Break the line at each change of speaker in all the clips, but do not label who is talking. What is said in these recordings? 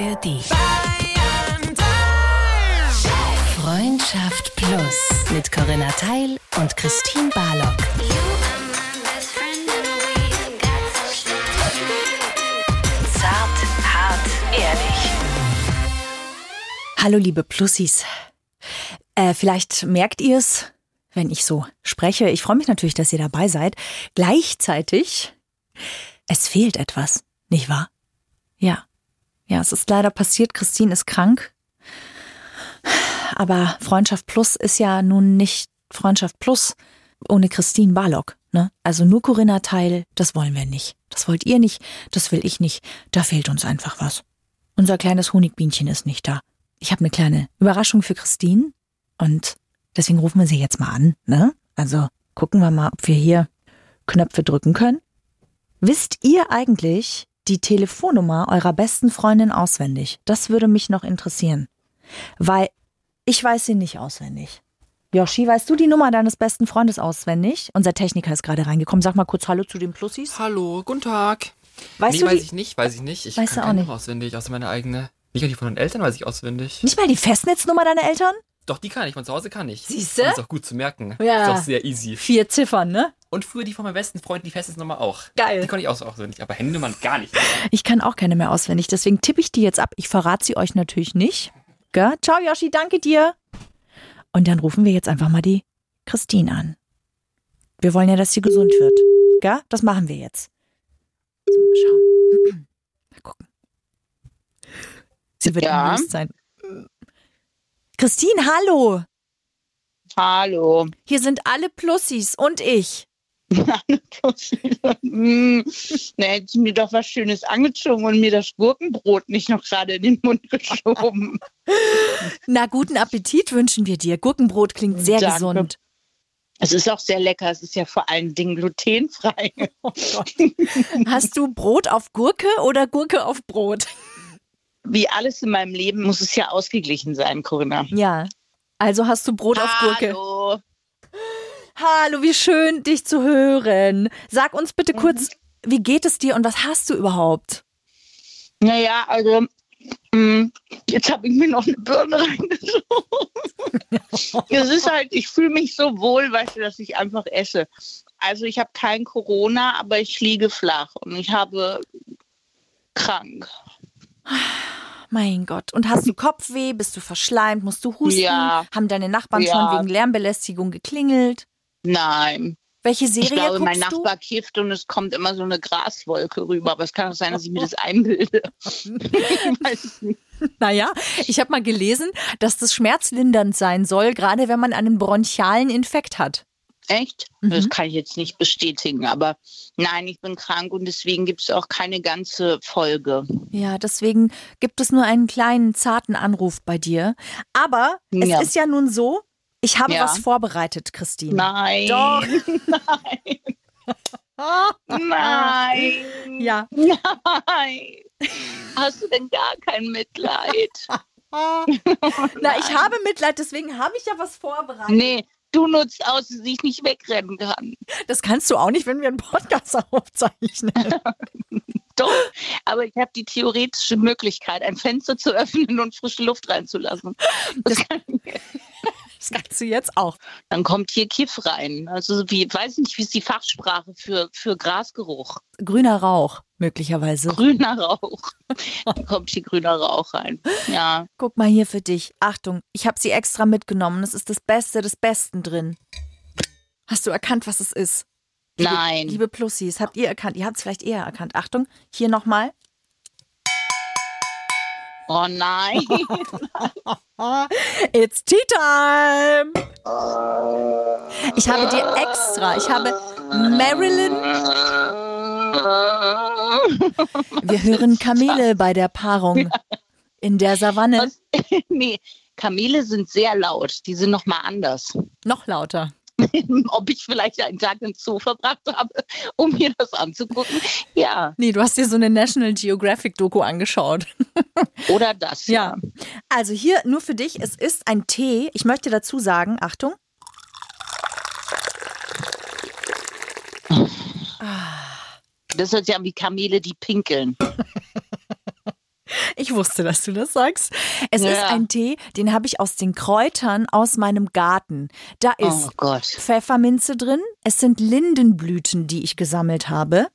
ARD. Freundschaft Plus mit Corinna Teil und Christine Barlock. Zart, hart, ehrlich.
Hallo liebe Plussis. Äh, vielleicht merkt ihr es, wenn ich so spreche. Ich freue mich natürlich, dass ihr dabei seid. Gleichzeitig, es fehlt etwas, nicht wahr? Ja. Ja, es ist leider passiert. Christine ist krank. Aber Freundschaft Plus ist ja nun nicht Freundschaft Plus ohne Christine Barlock. Ne? Also nur Corinna Teil, das wollen wir nicht. Das wollt ihr nicht, das will ich nicht. Da fehlt uns einfach was. Unser kleines Honigbienchen ist nicht da. Ich habe eine kleine Überraschung für Christine und deswegen rufen wir sie jetzt mal an. Ne? Also gucken wir mal, ob wir hier Knöpfe drücken können. Wisst ihr eigentlich die Telefonnummer eurer besten Freundin auswendig? Das würde mich noch interessieren. Weil ich weiß sie nicht auswendig. Yoshi, weißt du die Nummer deines besten Freundes auswendig? Unser Techniker ist gerade reingekommen. Sag mal kurz Hallo zu den Plussis.
Hallo, guten Tag.
Weißt
nee,
du
weiß
die?
ich nicht, weiß ich nicht. Ich
Weißt du
kann
auch
keine
nicht?
noch auswendig, außer meine eigene. Nicht mal die von den Eltern weiß ich auswendig.
Nicht mal die Festnetznummer deiner Eltern?
Doch, die kann ich, von zu Hause kann ich.
Siehste?
Und Ist auch gut zu merken.
Ja.
Ist auch sehr easy.
Vier Ziffern, ne?
Und früher die von meinem besten Freund, die Festnetznummer auch.
Geil.
Die konnte ich auch so auswendig, aber Handynummern gar nicht.
Ich kann auch keine mehr auswendig, deswegen tippe ich die jetzt ab. Ich verrate sie euch natürlich nicht. Gell? Ciao, Yoshi, danke dir. Und dann rufen wir jetzt einfach mal die Christine an. Wir wollen ja, dass sie gesund wird. Gell? Das machen wir jetzt. So, mal schauen. Mal gucken. Sie wird
Ja.
im Bewusstsein. Christine, hallo.
Hallo.
Hier sind alle Plussis und ich.
Hm, na, hätte sie mir doch was Schönes angezogen und mir das Gurkenbrot nicht noch gerade in den Mund geschoben.
Na, guten Appetit wünschen wir dir. Gurkenbrot klingt sehr
Danke.
gesund.
Es ist auch sehr lecker. Es ist ja vor allen Dingen glutenfrei.
Oh. Hast du Brot auf Gurke oder Gurke auf Brot?
Wie alles in meinem Leben muss es ja ausgeglichen sein, Corinna.
Ja. Also hast du Brot auf Gurke.
Hallo.
Wie schön, dich zu hören. Sag uns bitte kurz, wie geht es dir und was hast du überhaupt?
Naja, also hm, jetzt habe ich mir noch eine Birne reingeschoben. es ist halt, ich fühle mich so wohl, weißt du, dass ich einfach esse. Also ich habe kein Corona, aber ich liege flach und ich habe krank.
Mein Gott. Und hast du Kopfweh? Bist du verschleimt? Musst du husten?
Ja.
Haben deine Nachbarn
Ja.
schon wegen Lärmbelästigung geklingelt?
Nein.
Welche
Ich
Serie
glaube, mein
guckst du?
Nachbar kifft und es kommt immer so eine Graswolke rüber. Aber es kann auch sein, dass ich mir das einbilde. ich weiß es nicht.
Naja, ich habe mal gelesen, dass das schmerzlindernd sein soll, gerade wenn man einen bronchialen Infekt hat.
Echt?
Mhm.
Das kann ich jetzt nicht bestätigen. Aber nein, ich bin krank und deswegen gibt es auch keine ganze Folge.
Ja, deswegen gibt es nur einen kleinen, zarten Anruf bei dir. Aber es
Ja.
ist ja nun so, ich habe
Ja.
was vorbereitet, Christine.
Nein.
Doch.
Nein.
Ja.
Nein. Hast du denn gar kein Mitleid?
Na, ich habe Mitleid, deswegen habe ich ja was vorbereitet.
Nee, du nutzt aus, dass ich nicht wegrennen kann.
Das kannst du auch nicht, wenn wir einen Podcast aufzeichnen.
Doch, aber ich habe die theoretische Möglichkeit, ein Fenster zu öffnen und frische Luft reinzulassen. Das kann ich.
Das kannst du jetzt auch.
Dann kommt hier Kiff rein. Also wie, weiß nicht, wie ist die Fachsprache für, für Grasgeruch?
Grüner Rauch, möglicherweise.
Grüner Rauch. Dann kommt hier grüner Rauch rein. Ja.
Guck mal hier für dich. Achtung, ich habe sie extra mitgenommen. Es ist das Beste des Besten drin. Hast du erkannt, was es ist? Liebe,
Nein.
Liebe Plussis, habt ihr erkannt? Ihr habt es vielleicht eher erkannt. Achtung, hier nochmal.
Oh nein.
It's Tea Time! Ich habe dir extra, ich habe Marilyn, wir hören Kamele bei der Paarung in der Savanne.
Nee, Kamele sind sehr laut. Die sind nochmal anders.
Noch lauter.
Ob ich vielleicht einen Tag im Zoo verbracht habe, um mir das anzugucken? Ja.
Nee, du hast dir so eine National Geographic Doku angeschaut.
Oder das.
Ja. Also hier nur für dich, es ist ein Tee. Ich möchte dazu sagen, Achtung.
Das ist ja wie Kamele, die pinkeln.
Ich wusste, dass du das sagst. Es
Ja.
ist ein Tee, den habe ich aus den Kräutern aus meinem Garten. Da
Oh
ist
Gott.
Pfefferminze drin, es sind Lindenblüten, die ich gesammelt habe.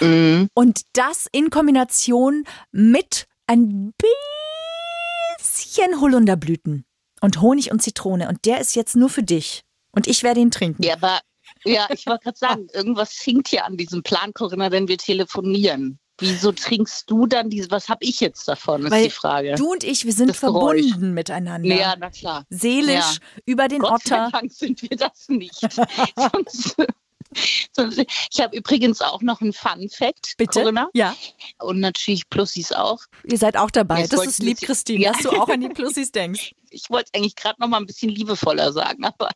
Mhm.
Und das in Kombination mit ein bisschen Holunderblüten und Honig und Zitrone. Und der ist jetzt nur für dich. Und ich werde ihn trinken.
Ja, aber ja, ich wollte gerade sagen, irgendwas hinkt hier an diesem Plan, Corinna, wenn wir telefonieren. Wieso trinkst du dann diese? Was habe ich jetzt davon, ist
Weil
die Frage.
Du und ich, wir sind
Das Geräusch.
verbunden miteinander.
ja, na klar.
Seelisch
Ja.
über den
Gott sei
Otter.
Dank sind wir das nicht. sonst, ich habe übrigens auch noch einen Fun Fact,
Bitte?
Corinna.
Ja,
Und natürlich Plussis auch.
ihr seid auch dabei.
Jetzt
das ist lieb, Christine,
Ja.
dass du auch an die Plussis denkst.
Ich wollte eigentlich gerade noch mal ein bisschen liebevoller sagen, aber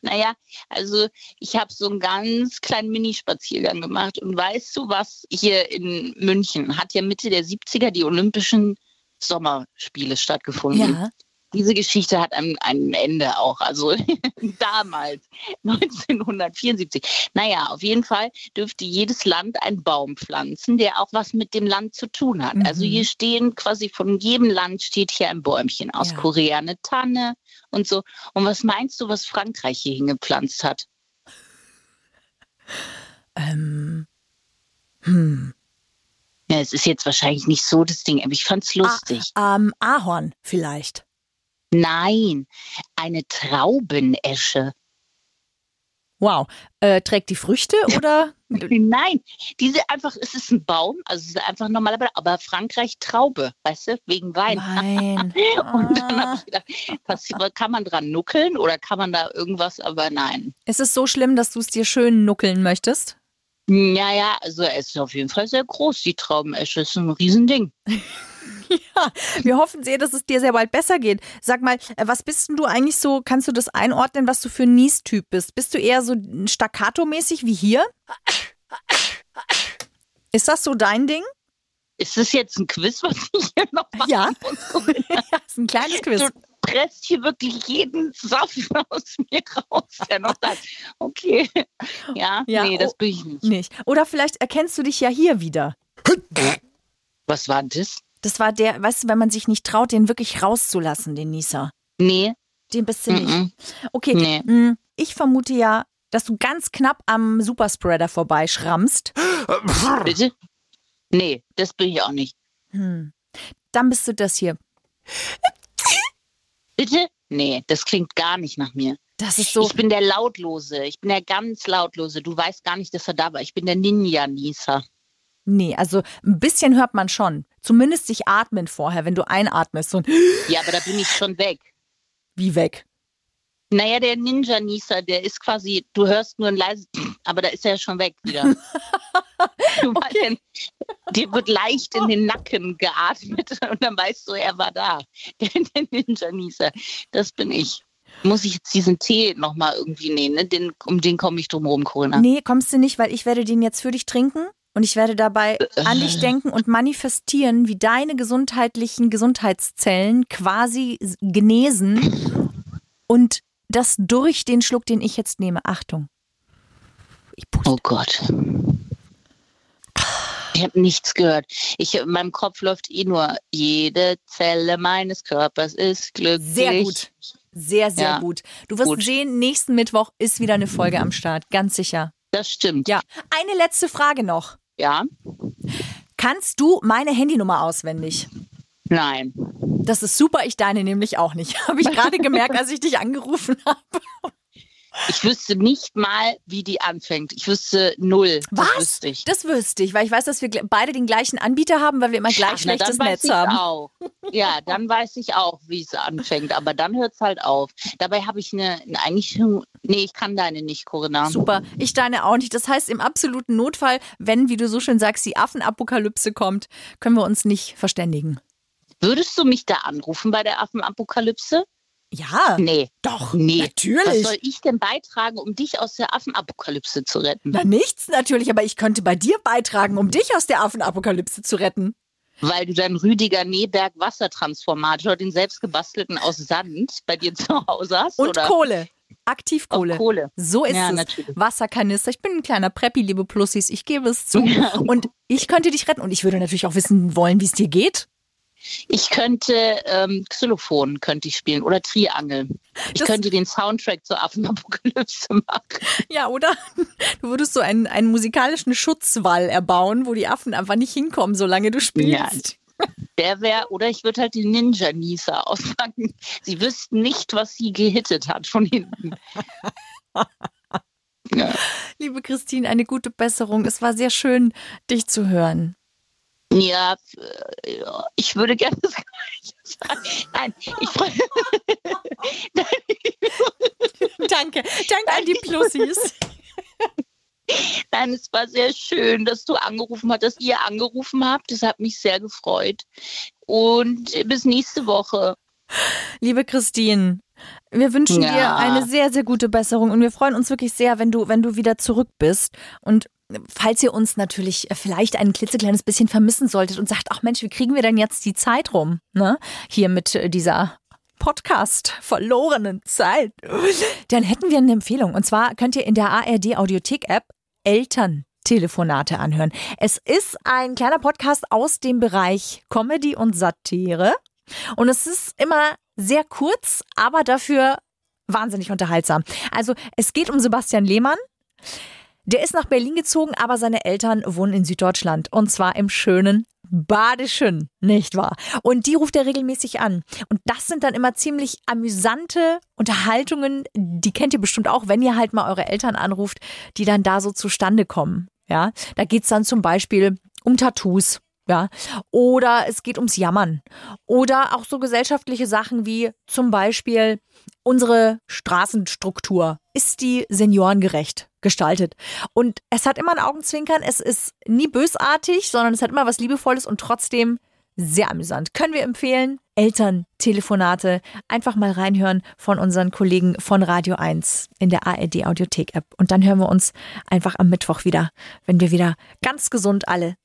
naja, also ich habe so einen ganz kleinen Minispaziergang gemacht. Und weißt du was? Hier in München hat ja Mitte der 70er die Olympischen Sommerspiele stattgefunden.
Ja.
Diese Geschichte hat ein, ein Ende auch, also damals, 1974. Naja, auf jeden Fall dürfte jedes Land einen Baum pflanzen, der auch was mit dem Land zu tun hat.
Mhm.
Also hier stehen quasi von jedem Land steht hier ein Bäumchen. Aus
Ja.
Korea eine Tanne und so. Und was meinst du, was Frankreich hier hingepflanzt hat?
Ähm. Hm.
Ja, es ist jetzt wahrscheinlich nicht so das Ding, aber ich fand's lustig.
Ähm, Ahorn vielleicht.
Nein, eine Traubenesche.
Wow. Äh, trägt die Früchte oder?
Nein, diese einfach, es ist ein Baum, also es ist einfach normal, aber- aber Frankreich Traube, weißt du, wegen Wein.
Nein.
Und dann
Ah.
habe ich gedacht, was, kann man dran nuckeln oder kann man da irgendwas, aber nein.
Ist es so schlimm, dass du es dir schön nuckeln möchtest?
Ja, ja, also es ist auf jeden Fall sehr groß, die Traubenesche, ist ein Riesending.
Ja, wir hoffen sehr, dass es dir sehr bald besser geht. Sag mal, äh, was bist denn du eigentlich so, kannst du das einordnen, was du für ein Niestyp bist? Bist du eher so staccato-mäßig wie hier? Ist das so dein Ding?
Ist das jetzt ein Quiz, was ich hier noch mache?
Ja. Ja, ist ein kleines Quiz.
Du presst hier wirklich jeden Saft aus mir raus, der noch da ist. Okay. Ja,
Ja,
nee, das
oh.
bin ich nicht.
Nicht. Oder vielleicht erkennst du dich ja hier wieder.
Was war das?
Das war der, weißt du, wenn man sich nicht traut, den wirklich rauszulassen, den Nieser.
Nee,
Den bist du nicht. Okay,
Nee.
mh, ich vermute ja, dass du ganz knapp am Superspreader vorbeischrammst.
bitte? Nee, das bin ich auch nicht.
Hm. Dann bist du das hier.
Bitte? Nee, das klingt gar nicht nach mir.
Das ist so.
Ich bin der Lautlose. Ich bin der ganz Lautlose. Du weißt gar nicht, dass er da war. Ich bin der Ninja-Nieser.
Nee, also ein bisschen hört man schon. Zumindest sich atmen vorher, wenn du einatmest. So
Ja, aber da bin ich schon weg.
wie weg.
Naja, der Ninja-Nieser, der ist quasi, du hörst nur ein leises, aber da ist er schon weg wieder. denn, dir wird leicht in den Nacken geatmet und dann weißt du, er war da. Der, der Ninja-Nieser, das bin ich. Muss ich jetzt diesen Tee nochmal irgendwie nehmen? Ne? Den, um den komme ich drum rum, Corinna.
Nee, kommst du nicht, weil ich werde den jetzt für dich trinken und ich werde dabei an dich denken und manifestieren, wie deine gesundheitlichen Gesundheitszellen quasi genesen und das durch den Schluck, den ich jetzt nehme. Achtung.
Oh Gott. Ich habe nichts gehört. Ich, in meinem Kopf läuft eh nur, jede Zelle meines Körpers ist glücklich.
Sehr gut. Sehr, sehr
Ja,
gut. Du wirst
gut.
sehen, nächsten Mittwoch ist wieder eine Folge am Start. Ganz sicher.
Das stimmt.
Ja. Eine letzte Frage noch.
Ja?
Kannst du meine Handynummer auswendig?
Nein.
Das ist super, ich deine nämlich auch nicht. Habe ich gerade gemerkt, als ich dich angerufen habe.
Ich wüsste nicht mal, wie die anfängt. Ich wüsste null. Das
Was?
wüsste ich.
Das wüsste ich, weil ich weiß, dass wir beide den gleichen Anbieter haben, weil wir immer gleich
Ach, na,
schlechtes
dann weiß
Netz
ich
haben.
Auch. Ja, dann weiß ich auch, wie es anfängt. Aber dann hört es halt auf. Dabei habe ich eine, eigentlich, nee, ich kann deine nicht, Corinna.
Super, ich deine auch nicht. Das heißt, im absoluten Notfall, wenn, wie du so schön sagst, die Affenapokalypse kommt, können wir uns nicht verständigen.
Würdest du mich da anrufen bei der Affenapokalypse?
Ja,
Nee.
doch,
Nee. Was
natürlich.
soll ich denn beitragen, um dich aus der Affenapokalypse zu retten?
Na, nichts natürlich, aber ich könnte bei dir beitragen, um dich aus der Affenapokalypse zu retten.
Weil du deinen Rüdiger Neberg Wassertransformator, den selbstgebastelten aus Sand, bei dir zu Hause hast?
Und
oder?
Kohle. Aktivkohle.
Kohle.
So ist
Ja,
es.
natürlich.
Wasserkanister. Ich bin ein kleiner Preppi, liebe Plussis. Ich gebe es zu. Und ich könnte dich retten. Und ich würde natürlich auch wissen wollen, wie es dir geht.
Ich könnte ähm, Xylophon könnte ich spielen oder Triangel. Ich
Das-
könnte den Soundtrack zur Affenapokalypse machen.
Ja, oder? Du würdest so einen, einen musikalischen Schutzwall erbauen, wo die Affen einfach nicht hinkommen, solange du spielst.
Der wäre, oder ich würde halt die Ninja Nisa auspacken. Sie wüssten nicht, was sie gehittet hat von hinten. ja.
Liebe Christine, eine gute Besserung. Es war sehr schön, dich zu hören.
Ja, äh, ich würde gerne das Gleiche sagen. Nein, ich freue
Danke. Danke an die Plussis.
Nein, es war sehr schön, dass du angerufen hast, dass ihr angerufen habt. Das hat mich sehr gefreut. Und bis nächste Woche.
Liebe Christine, wir wünschen
Ja.
dir eine sehr, sehr gute Besserung und wir freuen uns wirklich sehr, wenn du, wenn du wieder zurück bist. Und falls ihr uns natürlich vielleicht ein klitzekleines bisschen vermissen solltet und sagt, ach Mensch, wie kriegen wir denn jetzt die Zeit rum? Ne? Hier mit äh, dieser Podcast verlorenen Zeit. Dann hätten wir eine Empfehlung. Und zwar könnt ihr in der ARD Audiothek App Elterntelefonate anhören. Es ist ein kleiner Podcast aus dem Bereich Comedy und Satire. Und es ist immer sehr kurz, aber dafür wahnsinnig unterhaltsam. Also es geht um Sebastian Lehmann. Der ist nach Berlin gezogen, aber seine Eltern wohnen in Süddeutschland. Und zwar im schönen Badischen, nicht wahr? Und die ruft er regelmäßig an. Und das sind dann immer ziemlich amüsante Unterhaltungen. Die kennt ihr bestimmt auch, wenn ihr halt mal eure Eltern anruft, die dann da so zustande kommen. Ja, da geht's dann zum Beispiel um Tattoos. Ja, oder es geht ums Jammern. Oder auch so gesellschaftliche Sachen wie zum Beispiel unsere Straßenstruktur. Ist die seniorengerecht gestaltet? Und es hat immer ein Augenzwinkern. Es ist nie bösartig, sondern es hat immer was Liebevolles und trotzdem sehr amüsant. Können wir empfehlen. Elterntelefonate. Einfach mal reinhören von unseren Kollegen von Radio 1 in der ARD Audiothek App. Und dann hören wir uns einfach am Mittwoch wieder, wenn wir wieder ganz gesund alle